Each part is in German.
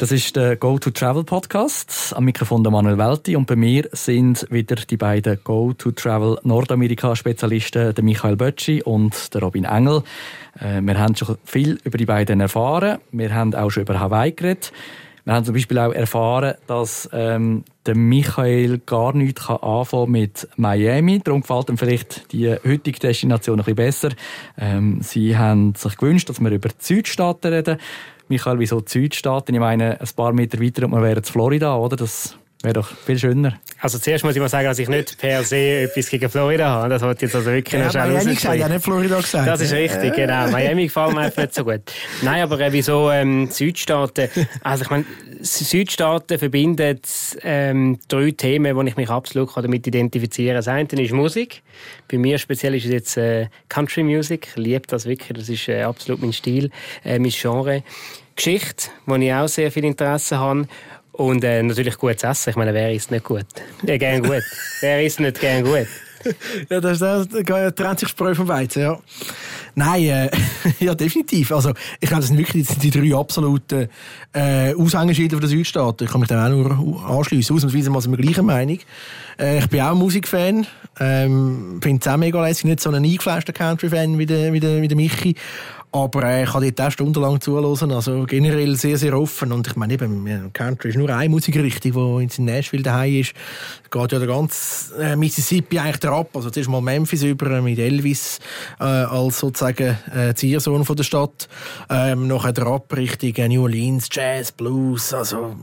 Das ist der Go to Travel Podcast. Am Mikrofon der Manuel Welti und bei mir sind wieder die beiden Go to Travel Nordamerika Spezialisten, der Michael Bötschi und der Robin Engel. Äh, wir haben schon viel über die beiden erfahren. Wir haben auch schon über Hawaii geredet. Wir haben zum Beispiel auch erfahren, dass ähm, der Michael gar nichts kann anfangen mit Miami. Darum gefällt ihm vielleicht die heutige Destination ein bisschen besser. Ähm, sie haben sich gewünscht, dass wir über die Südstaaten reden. Michael, wieso die Südstaaten? Ich meine, ein paar Meter weiter und wir wären in Florida, oder? Das wäre doch viel schöner. Also zuerst muss ich mal sagen, dass ich nicht per se etwas gegen Florida habe. Das wollte jetzt also wirklich ja, schnell Miami gesagt, ja nicht Florida gesagt. Das ist richtig, genau. Miami gefällt mir einfach nicht so gut. Nein, aber äh, wieso ähm, Südstaaten? Also ich meine, Südstaaten verbindet ähm, drei Themen, die ich mich absolut damit identifizieren kann. Das eine ist Musik. Bei mir speziell ist es jetzt äh, Country Music. Ich liebe das wirklich. Das ist äh, absolut mein Stil, äh, mein Genre. Geschichte, wo ich auch sehr viel Interesse habe. Und äh, natürlich gutes Essen. Ich meine, wer isst nicht gut? Ja, gern gut. wer isst nicht gern gut? ja, das, das, das trennt sich Spreu vom Weizen, ja. Nein, äh, ja, definitiv. Also, ich glaube, das sind wirklich die, drei absoluten äh, Aushängeschilder der Südstaaten. Ich kann mich da auch nur anschließen. Ausnahmsweise sind wir gleicher Meinung. Äh, ich bin auch Musikfan. Ähm, finde es auch mega lässig. Nicht so ein eingefleischter Country-Fan wie der, wie, der, wie der Michi. Aber äh, ich kann dort auch stundenlang zuhören. Also generell sehr, sehr offen. Und ich meine eben, Country ist nur eine Musikrichtung, die in Nashville daheim ist. Geht ja der ganze äh, Mississippi eigentlich drauf. Also zuerst mal Memphis über mit Elvis äh, als sozusagen äh, Ziersohn von der Stadt. Ähm, nachher drauf Richtung New Orleans, Jazz, Blues, also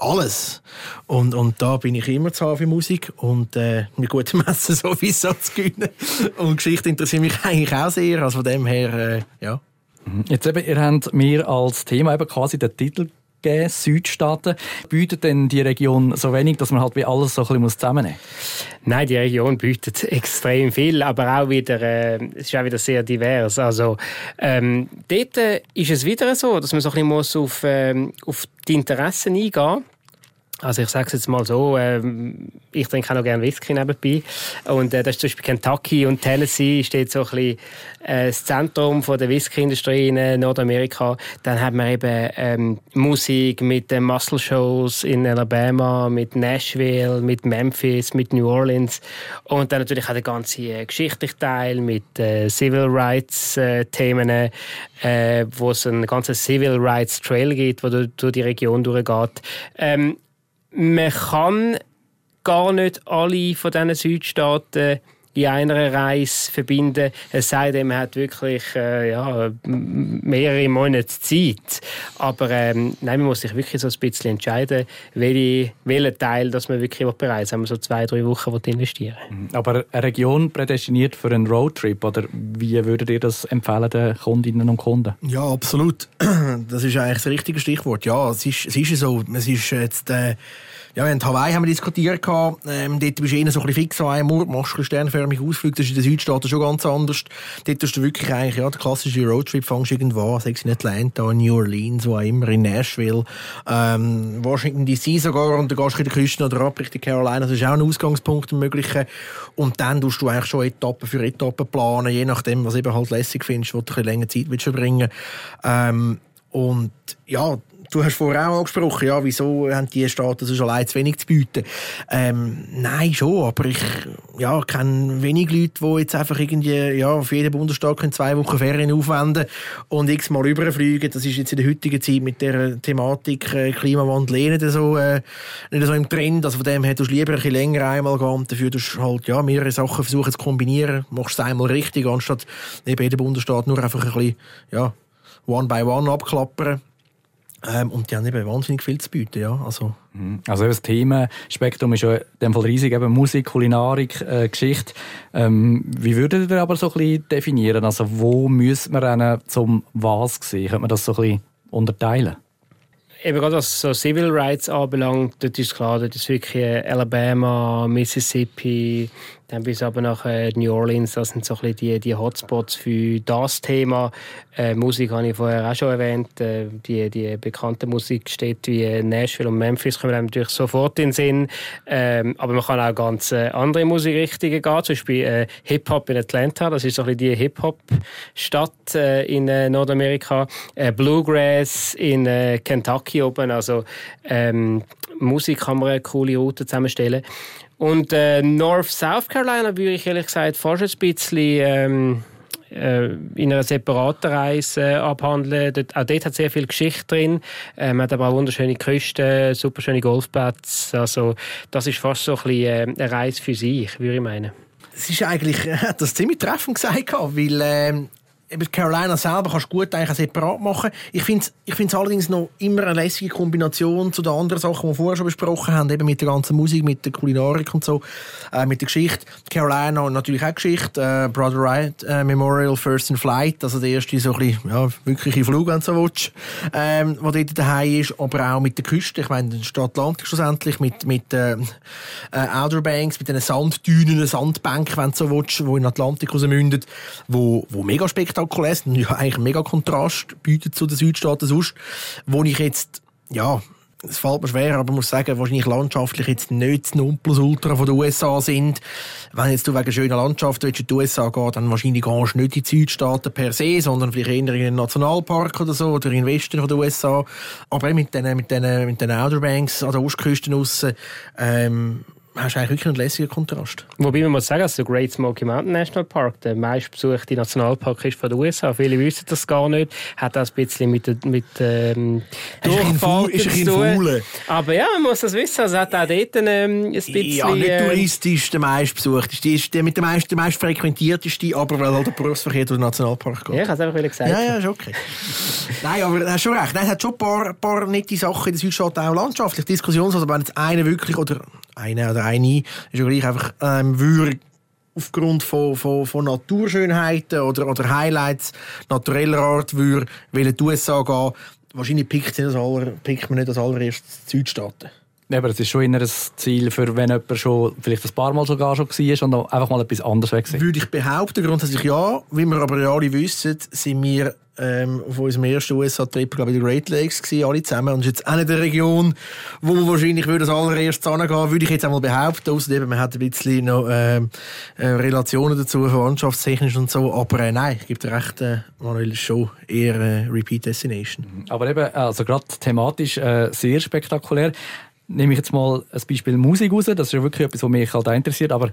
alles. Und, und da bin ich immer zu haben für Musik und äh, mit gutem Essen sowieso zu gewinnen. Und Geschichte interessiert mich eigentlich auch sehr. Also von dem her, äh, ja. Mhm. Jetzt eben, ihr habt mir als Thema eben quasi den Titel gegeben, Südstaaten. Bietet denn die Region so wenig, dass man halt wie alles so ein bisschen muss? Nein, die Region bietet extrem viel, aber auch wieder, äh, es ist auch wieder sehr divers. Also, ähm, dort äh, ist es wieder so, dass man so ein bisschen muss auf, ähm, auf die Interessen eingehen muss. Also ich sage es jetzt mal so, ähm, ich trinke auch noch gerne Whisky nebenbei. Und äh, das ist zum Beispiel Kentucky und Tennessee steht so ein bisschen äh, das Zentrum von der Whisky-Industrie in äh, Nordamerika. Dann haben wir eben ähm, Musik mit den Muscle Shows in Alabama, mit Nashville, mit Memphis, mit New Orleans. Und dann natürlich auch der ganze äh, geschichtliche Teil mit äh, Civil Rights äh, äh, wo es einen ganzen Civil Rights Trail gibt, durch, durch die Region durchgeht. Ähm, man kann gar nicht alle von diesen Südstaaten in einer Reise verbinden. Es sei denn, man hat wirklich äh, ja, mehrere Monate Zeit. Aber ähm, nein, man muss sich wirklich so ein bisschen entscheiden, welche, welchen Teil dass man wirklich bereit ist, wenn man so zwei, drei Wochen investieren mhm. Aber eine Region prädestiniert für einen Roadtrip, oder wie würdet ihr das empfehlen den Kundinnen und Kunden? Ja, absolut. Das ist eigentlich das richtige Stichwort. Ja, es ist, es ist so. Es ist jetzt... Äh ja, in Hawaii haben wir diskutiert. Ähm, dort bist du eher so ein bisschen fix an einem Ort, machst du sternförmig Ausflüge. Das ist in den Südstaaten schon ganz anders. Dort hast du wirklich eigentlich, ja, der klassische Roadtrip fängst irgendwo an, in Atlanta, New Orleans, wo auch immer, in Nashville, ähm, Washington DC sogar, und dann gehst du in die Küste oder ab Richtung Carolina. Das ist auch ein Ausgangspunkt, ein möglicher. Und dann tust du eigentlich schon Etappe für Etappe planen, je nachdem, was eben halt lässig findest, wo du ein bisschen länger Zeit willst verbringen. Ähm, und ja, Du hast vorher auch angesprochen, ja, wieso haben die Staaten so allein zu wenig zu bieten? Ähm, nein, schon, aber ich ja, kenne wenig Leute, die jetzt einfach irgendwie ja, für jeden Bundesstaat in zwei Wochen Ferien aufwenden und x-mal überfliegen. Das ist jetzt in der heutigen Zeit mit der Thematik äh, Klimawandel eh nicht so, äh, nicht so im Trend. Also von dem her, du lieber ein bisschen länger einmal gehen und dafür du halt ja, mehrere Sachen versuchen zu kombinieren. Machst es einmal richtig, anstatt neben jedem Bundesstaat nur einfach ein bisschen ja, one by one abklappern. Ähm, und die haben eben wahnsinnig viel zu bieten, ja. Also, mhm. also das Themenspektrum ist ja in dem Fall riesig, eben Musik, Kulinarik, äh, Geschichte. Ähm, wie würdet ihr aber so ein bisschen definieren? Also wo müssen wir dann zum was sehen? Könnte man das so ein bisschen unterteilen? Eben gerade was so Civil Rights anbelangt, dort ist klar, dort ist wirklich Alabama, Mississippi, Dann bis aber nach äh, New Orleans, das sind so ein bisschen die, die Hotspots für das Thema. Äh, Musik habe ich vorher auch schon erwähnt. Äh, die, die bekannten Musikstädte wie Nashville und Memphis kommen einem natürlich sofort in den Sinn. Ähm, aber man kann auch ganz äh, andere Musikrichtungen gehen, zum Beispiel äh, Hip-Hop in Atlanta, das ist so ein bisschen die Hip-Hop-Stadt äh, in äh, Nordamerika. Bluegrass in Kentucky oben, also ähm, Musik kann man eine coole Route zusammenstellen. Und äh, North South Carolina würde ich ehrlich gesagt fast ein bisschen ähm, äh, in einer separaten Reise äh, abhandeln. Dort, auch dort hat sehr viel Geschichte drin. Äh, man hat aber auch wunderschöne Küsten, super schöne Golfplätze. Also das ist fast so ein bisschen äh, eine Reise für sich, würde ich meinen. Es ist eigentlich, hat das ziemlich treffend gesagt, weil ähm, Carolina selber kannst du gut eigentlich separat machen. Ich finde es ich find's allerdings noch immer eine lässige Kombination zu den anderen Sachen, die wir vorher schon besprochen haben, eben mit der ganzen Musik, mit der Kulinarik und so, äh, mit der Geschichte. Carolina natürlich auch Geschichte, äh, Brother Wright äh, Memorial First in Flight, also der erste so ein ja, wirkliche Flug, wenn du so willst, ähm, der dort daheim ist, aber auch mit der Küste, ich meine, der Atlantik schlussendlich, mit, mit äh, äh, Outer Banks, mit diesen Sanddünen, Sandbänken, wenn du so willst, die in den Atlantik rausmünden, wo, wo mega spektakulär spektakulär ja eigentlich mega Kontrast bietet zu den Südstaaten sonst, wo ich jetzt, ja, es fällt mir schwer, aber ich muss sagen, wahrscheinlich landschaftlich jetzt nicht das Nonplusultra von den USA sind. Wenn jetzt du wegen schöner Landschaft in die USA gehst, dann wahrscheinlich gehst du nicht in die Südstaaten per se, sondern vielleicht eher in einen Nationalpark oder so, oder in den Westen von den USA. Aber mit den, mit den, mit den Outer Banks an der Ostküste raus, ähm, hast du eigentlich wirklich einen lässigen Kontrast. Wobei man muss sagen, dass der Great Smoky Mountain National Park der meistbesuchte Nationalpark ist von den USA. Viele wissen das gar nicht. Hat das ein bisschen mit, mit ähm, Durchfahrten zu tun. Aber ja, man muss das wissen. Also hat auch dort ähm, ein bisschen... Ja, nicht ähm, touristisch der meistbesuchteste. Die ist der mit der meist, der meist frequentierteste, aber weil halt der Berufsverkehr durch den Nationalpark geht. Ja, ich habe es einfach gesagt. Ja, ja, ist okay. Nein, aber du hast schon recht. Nein, es hat schon ein paar, paar nette Sachen in der Südstaaten, auch landschaftlich. Diskussions, also wenn jetzt einer wirklich, oder eine oder eine ist ja gleich einfach ähm, würde aufgrund von, von, von Naturschönheiten oder, oder Highlights natureller Art würde in die USA gehen, wahrscheinlich pickt, das aller, pickt man nicht als allererstes die Südstaaten. Ja, aber das ist schon ein Ziel, für wenn jemand schon vielleicht ein paar Mal sogar schon war und einfach mal etwas anderes weg Würde ich behaupten, grundsätzlich ja. Wie wir aber ja alle wissen, sind wir ähm, auf unserem ersten USA-Trip, glaube ich, die Great Lakes gewesen, alle zusammen. Und ist jetzt auch nicht eine Region, wo man wahrscheinlich würde als allererstes hingehen würde ich jetzt einmal behaupten. Außerdem, man hat ein bisschen noch ähm, äh, Relationen dazu, verwandtschaftstechnisch und so. Aber äh, nein, ich gebe dir recht, äh, Manuel, ist schon eher äh, Repeat Destination. Mhm. Aber eben, also gerade thematisch äh, sehr spektakulär. Nehme ich jetzt mal ein Beispiel Musik raus. Das ist ja wirklich etwas, was mich halt auch interessiert. Aber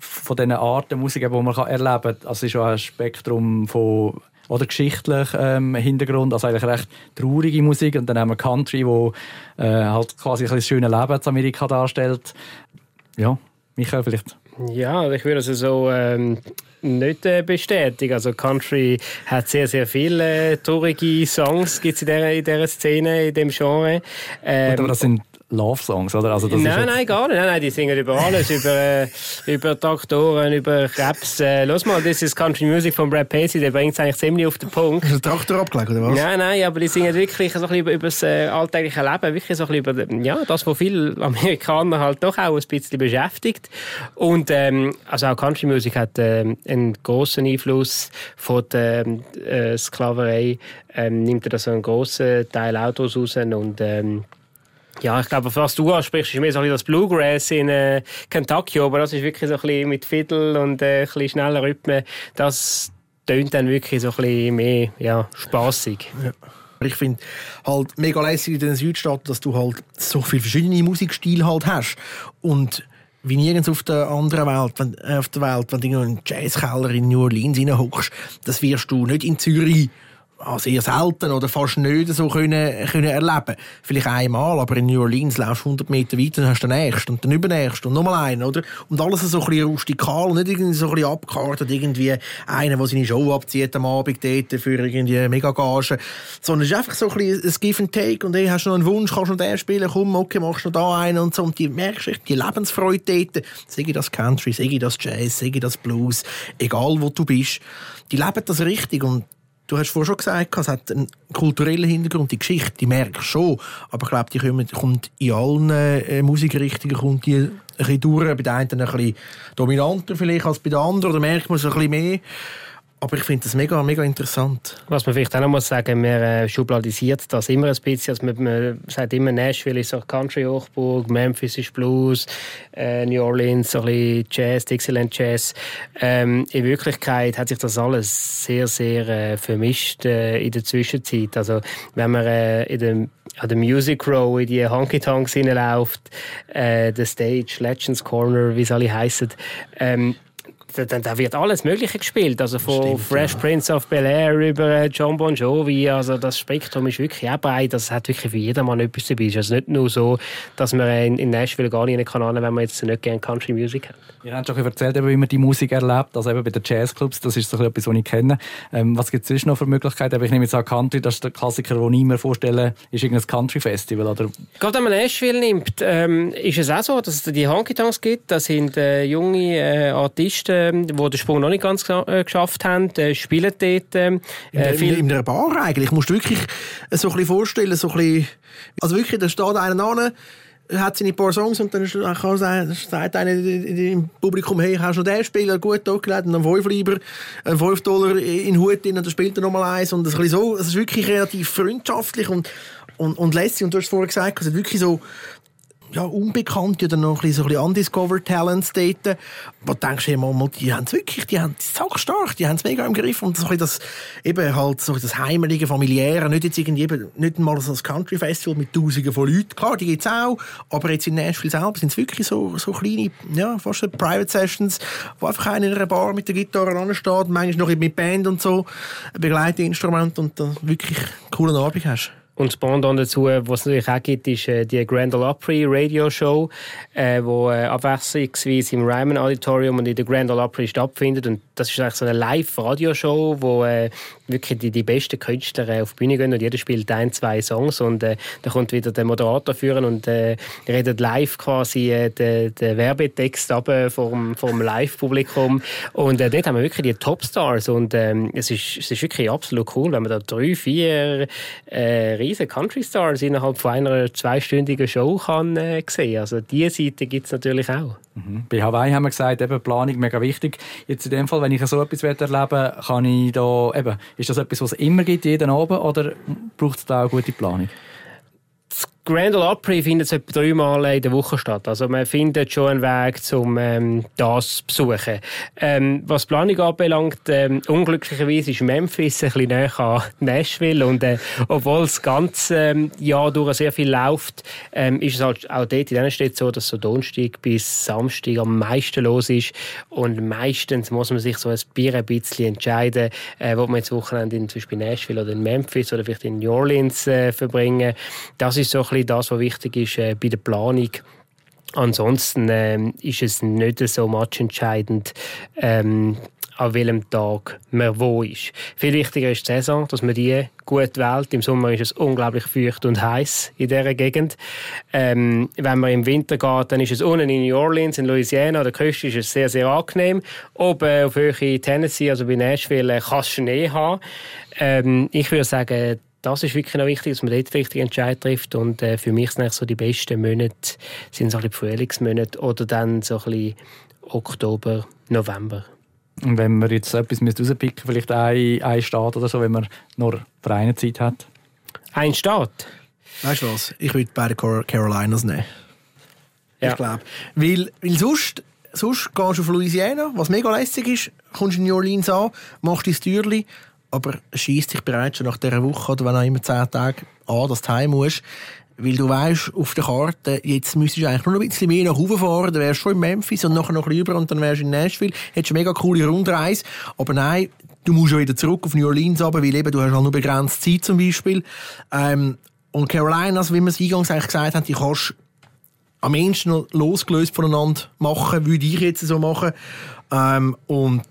von diesen Arten Musik, die man erleben kann, also ist ja ein Spektrum von oder geschichtlich ähm, Hintergrund, also eigentlich recht traurige Musik und dann haben wir Country, wo äh, halt quasi ein das schöne Leben in Amerika darstellt. Ja, Michael vielleicht. Ja, ich würde es so ähm, nicht äh, bestätigen. Also Country hat sehr, sehr viele äh, traurige Songs gibt's in dieser, in dieser Szene, in dem Genre. Ähm, Gut, aber das sind Love-Songs, oder? Also das nein, nein, gar nicht. Nein, nein, die singen über alles, über, äh, über Traktoren, über Krebs. Äh, los mal, das ist Country Music von Brad Pacey, der bringt es eigentlich ziemlich auf den Punkt. Ist der Traktor abgelegt, oder was? Nein, nein, aber die singen wirklich so ein bisschen über, über das äh, alltägliche Leben, wirklich so ein bisschen über ja, das, was viele Amerikaner halt doch auch ein bisschen beschäftigt. Und ähm, also auch Country Music hat ähm, einen großen Einfluss von der äh, Sklaverei, ähm, nimmt er da so einen grossen Teil Autos raus und ähm, ja, ich glaube, was du ansprichst, ist mehr so ein das Bluegrass in äh, Kentucky, aber das ist wirklich so ein bisschen mit Fiddle und äh, ein bisschen schneller Rhythmen. Das tönt dann wirklich so ein bisschen mehr ja, spaßig. Ja. Ich finde halt mega lässig in den Südstaaten, dass du halt so viele verschiedene Musikstile halt hast. Und wie nirgends auf der anderen Welt, wenn, äh, auf der Welt, wenn du in einen Jazzkeller in New Orleans reinhockst, das wirst du nicht in Zürich also sehr selten oder fast nicht so können, können erleben. Vielleicht einmal, aber in New Orleans laufst du 100 Meter weiter, dann hast du den nächsten und den übernächsten und nochmal einen, oder? Und alles so ein bisschen rustikal und nicht irgendwie so ein bisschen abgekartet, irgendwie einer, der seine Show abzieht am Abend dort für irgendwie Megagage, sondern es ist einfach so ein bisschen ein Give and Take und hey, hast du noch einen Wunsch, kannst du noch den spielen, komm, okay, machst du noch da einen und so. Und die merkst echt die Lebensfreude dort, sei das Country, sei das Jazz, sei das Blues, egal wo du bist, die leben das richtig und Du hast vorhin schon gesagt, es hat einen kulturellen Hintergrund, die Geschichte, die merkst schon. Aber ich glaube, die kommt, kommt in allen äh, Musikrichtungen kommt die bisschen durch, bei den einen ein bisschen dominanter vielleicht als bei den anderen, oder merkt man es ein bisschen mehr. Aber ich finde das mega, mega interessant. Was man vielleicht auch noch muss sagen, man äh, schubladisiert das immer ein bisschen. Also man, man sagt immer, Nashville ist so Country-Hochburg, Memphis ist Blues, äh, New Orleans so ein bisschen Jazz, Dixieland Jazz. Ähm, in Wirklichkeit hat sich das alles sehr, sehr äh, vermischt äh, in der Zwischenzeit. Also wenn man äh, in dem an der Music Row in die Honky Tonks hineinläuft, äh, der Stage, Legends Corner, wie es alle heißen, ähm, da, da, wird alles Mögliche gespielt. Also von Stimmt, Fresh ja. Prince of Bel Air über äh, John Bon Jovi. Also das Spektrum ist wirklich auch breit. Das hat wirklich für jedermann etwas dabei. Es ist also nicht nur so, dass man in, in Nashville gar nicht kann, wenn man jetzt nicht gerne Country Music hat. Ihr habt schon erzählt, wie man die Musik erlebt. Also eben bei den Jazzclubs, das ist so etwas, was ich kenne. Ähm, was gibt es sonst noch für Möglichkeiten? Ich nehme jetzt an Country, das ist der Klassiker, den ich mir vorstelle, ist irgendein Country-Festival, oder? Gerade wenn man Nashville nimmt, ähm, ist es auch so, dass es die Honky-Tonks gibt. Das sind äh, junge äh, Artisten, die den Sprung noch nicht ganz äh, geschafft haben, äh, spielen dort. Äh, in, viel in einer Bar eigentlich. Musst du wirklich so ein bisschen vorstellen, so ein bisschen, also wirklich, da steht einer an, hat seine paar Songs und dann sagt einer im Publikum, hey, hast du noch den Spieler gut hochgelegt und dann 5 lieber, 5 Dollar in den Hut und dann spielt er nochmal eins und das ist, so, es ist wirklich relativ freundschaftlich und, und, und lässig und du hast vorher gesagt, also wirklich so, ja, Unbekannte oder noch ein bisschen, so ein undiscovered Talents dort. Wo du denkst, hey, mal, die haben es wirklich, die haben es stark, die haben es mega im Griff. Und so ein das, eben halt, so das heimelige, familiäre, nicht jetzt irgendwie, nicht mal so ein Country Festival mit Tausenden von Leuten. Klar, die gibt es auch, aber jetzt in Nashville selber sind es wirklich so, so kleine, ja, fast Private Sessions, wo einfach einer in einer Bar mit der Gitarre ansteht, manchmal noch mit Band und so, Begleitinstrument und dann wirklich einen coolen Abend hast. Und das Pendant dazu, was es natürlich auch gibt, ist äh, die Grand Ole Opry Radio Show, äh, wo äh, abwechslungsweise im Ryman Auditorium und in der Grand Ole Opry stattfindet. Und das ist eigentlich so eine Live-Radioshow, wo äh, wirklich die, die besten Künstler äh, auf die Bühne gehen und jeder spielt ein, zwei Songs und äh, da kommt wieder der Moderator führen und äh, redet live quasi äh, den, den Werbetext ab äh, vom, vom Live-Publikum. Und äh, dort haben wir wirklich die Topstars und ähm, es, ist, es ist wirklich absolut cool, wenn man da drei, vier äh, riesen Country Stars innerhalb von einer zweistündigen Show kann äh, sehen. Also diese Seite gibt es natürlich auch. Mhm. Bei Hawaii haben wir gesagt, eben Planung mega wichtig. Jetzt in dem Fall, wenn ich so etwas erleben will, kann ich da, eben, ist das etwas, was es immer gibt, jeden Abend, oder braucht es da auch gute Planung? Grand Ole Opry findet etwa dreimal in der Woche statt. Also man findet schon einen Weg, um ähm, das zu besuchen. Ähm, was die Planung anbelangt, ähm, unglücklicherweise ist Memphis ein bisschen näher an Nashville und äh, obwohl das ganze ähm, Jahr durch sehr viel läuft, ähm, ist es halt auch dort in diesen Städten so, dass so Donnerstag bis Samstag am meisten los ist und meistens muss man sich so ein Bier ein bisschen entscheiden, äh, wo man jetzt Wochenende in zum Beispiel Nashville oder in Memphis oder vielleicht in New Orleans äh, verbringen. Das ist so bisschen das, was wichtig ist äh, bei der Planung. Ansonsten ähm, ist es nicht so matchentscheidend, ähm, an welchem Tag man wo ist. Viel wichtiger ist die Saison, dass man die gut wählt. Im Sommer ist es unglaublich feucht und heiß in dieser Gegend. Ähm, wenn man im Winter geht, dann ist es unten in New Orleans, in Louisiana, an der Küste ist es sehr, sehr angenehm. Oben auf Höhe Tennessee, also bei Nashville, äh, kann es Schnee haben. Ähm, ich würde sagen, das ist wirklich noch wichtig, dass man dort den richtigen Entscheid trifft. Und äh, für mich sind so die besten Monate sind so ein bisschen Frühlingsmonate oder dann so ein bisschen Oktober, November. Und wenn man jetzt etwas rauspicken vielleicht ein, ein Staat oder so, wenn man nur für eine Zeit hat? Ein Staat? Weißt du was? Ich würde beide Carolinas nehmen. Ja. Ich glaube. Weil, weil sonst, sonst gehst du auf Louisiana, was mega lässig ist, kommst in New Orleans an, machst dein Türchen aber schießt dich bereits schon nach dieser Woche oder wenn auch immer zehn Tage an, dass du heim musst. Weil du weißt, auf der Karte, jetzt müsstest du eigentlich nur noch ein bisschen mehr nach oben fahren, dann wärst du schon in Memphis und nachher noch rüber und dann wärst du in Nashville. Hättest eine mega coole Rundreise. Aber nein, du musst schon wieder zurück auf New Orleans aber weil eben, du hast halt nur begrenzt Zeit zum Beispiel. Ähm, und Carolinas, wie wir es eingangs eigentlich gesagt haben, die kannst am ehesten noch losgelöst voneinander machen, würde ich jetzt so machen. Ähm, und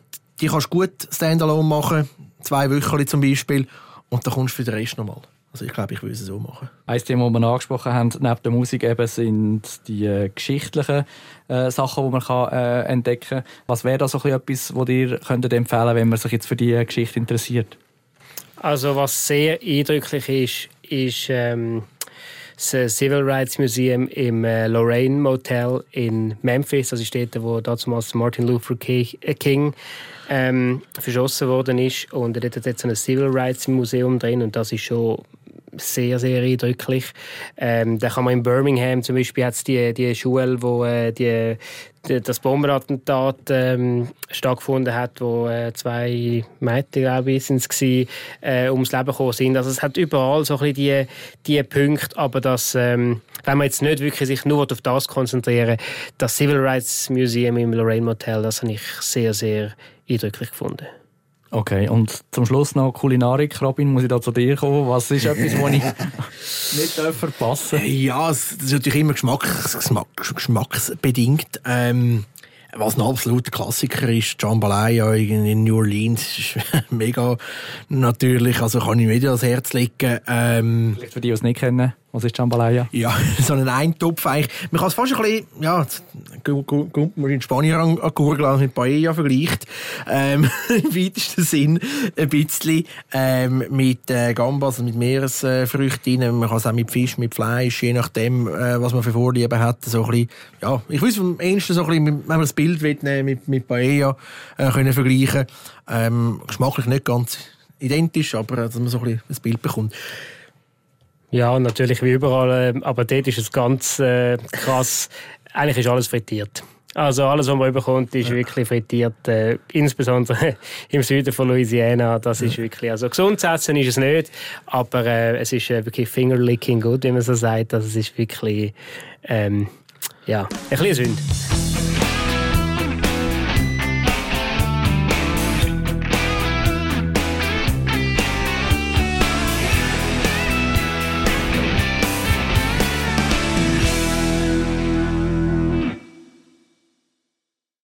die kannst du gut standalone machen zwei Wochen zum Beispiel, und dann kommst du für den Rest nochmal. Also ich glaube, ich würde es so machen. Ein Thema, das wir angesprochen haben, neben der Musik eben, sind die äh, geschichtlichen äh, Sachen, die man kann, äh, entdecken kann. Was wäre da so etwas, was ihr könntet empfehlen wenn man sich jetzt für diese Geschichte interessiert? Also was sehr eindrücklich ist, ist ähm, das Civil Rights Museum im äh, Lorraine Motel in Memphis. Das ist dort, wo damals Martin Luther King ähm, verschossen worden ist. Und dort hat jetzt ein Civil Rights Museum drin und das ist schon sehr, sehr eindrücklich. Ähm, da kann man in Birmingham zum Beispiel hat's die, die Schule, wo äh, die, die, das Bombenattentat ähm, stattgefunden hat, wo äh, zwei Mädchen, glaube ich, sind es äh, ums Leben gekommen sind. Also es hat überall so ein bisschen die, die Punkte, aber das, ähm, wenn man jetzt nicht wirklich sich nur auf das konzentrieren das Civil Rights Museum im Lorraine Motel, das habe ich sehr, sehr eindrücklich gefunden. Okay, und zum Schluss noch Kulinarik. Robin, muss ich da zu dir kommen? Was ist etwas, was ich nicht verpassen darf? Ja, es ist natürlich immer geschmacks, geschmacksbedingt. Ähm, was ein absoluter Klassiker ist, Jambalaya in New Orleans, ist mega natürlich, also kann ich mir ans Herz legen. Ähm, Vielleicht für die, die es nicht kennen. Was ist Jambalaya? Ja, so ein Eintopf eigentlich. Man kann es fast ein bisschen, ja, kommt man in Spanien an, an Gurgel mit Paella vergleicht. Ähm, Im weitesten Sinn ein bisschen ähm, mit äh, Gambas, also mit Meeresfrüchten. Man kann es auch mit Fisch, mit Fleisch, je nachdem, äh, was man für Vorlieben hat. So ein bisschen, ja, ich weiß am ehesten so wenn man das Bild will, mit, mit Paella äh, können vergleichen. Ähm, geschmacklich nicht ganz identisch, aber äh, dass man so ein bisschen ein Bild bekommt. Ja, natürlich wie überall, ähm, aber dort ist es ganz äh, krass. Eigentlich ist alles frittiert. Also alles, was man bekommt, ist wirklich frittiert. Äh, insbesondere im Süden von Louisiana. Das ist wirklich, also gesund zu essen ist es nicht, aber äh, es ist äh, wirklich fingerlicking gut, wie man so sagt. Also es ist wirklich, ähm, ja, ein bisschen Sünde.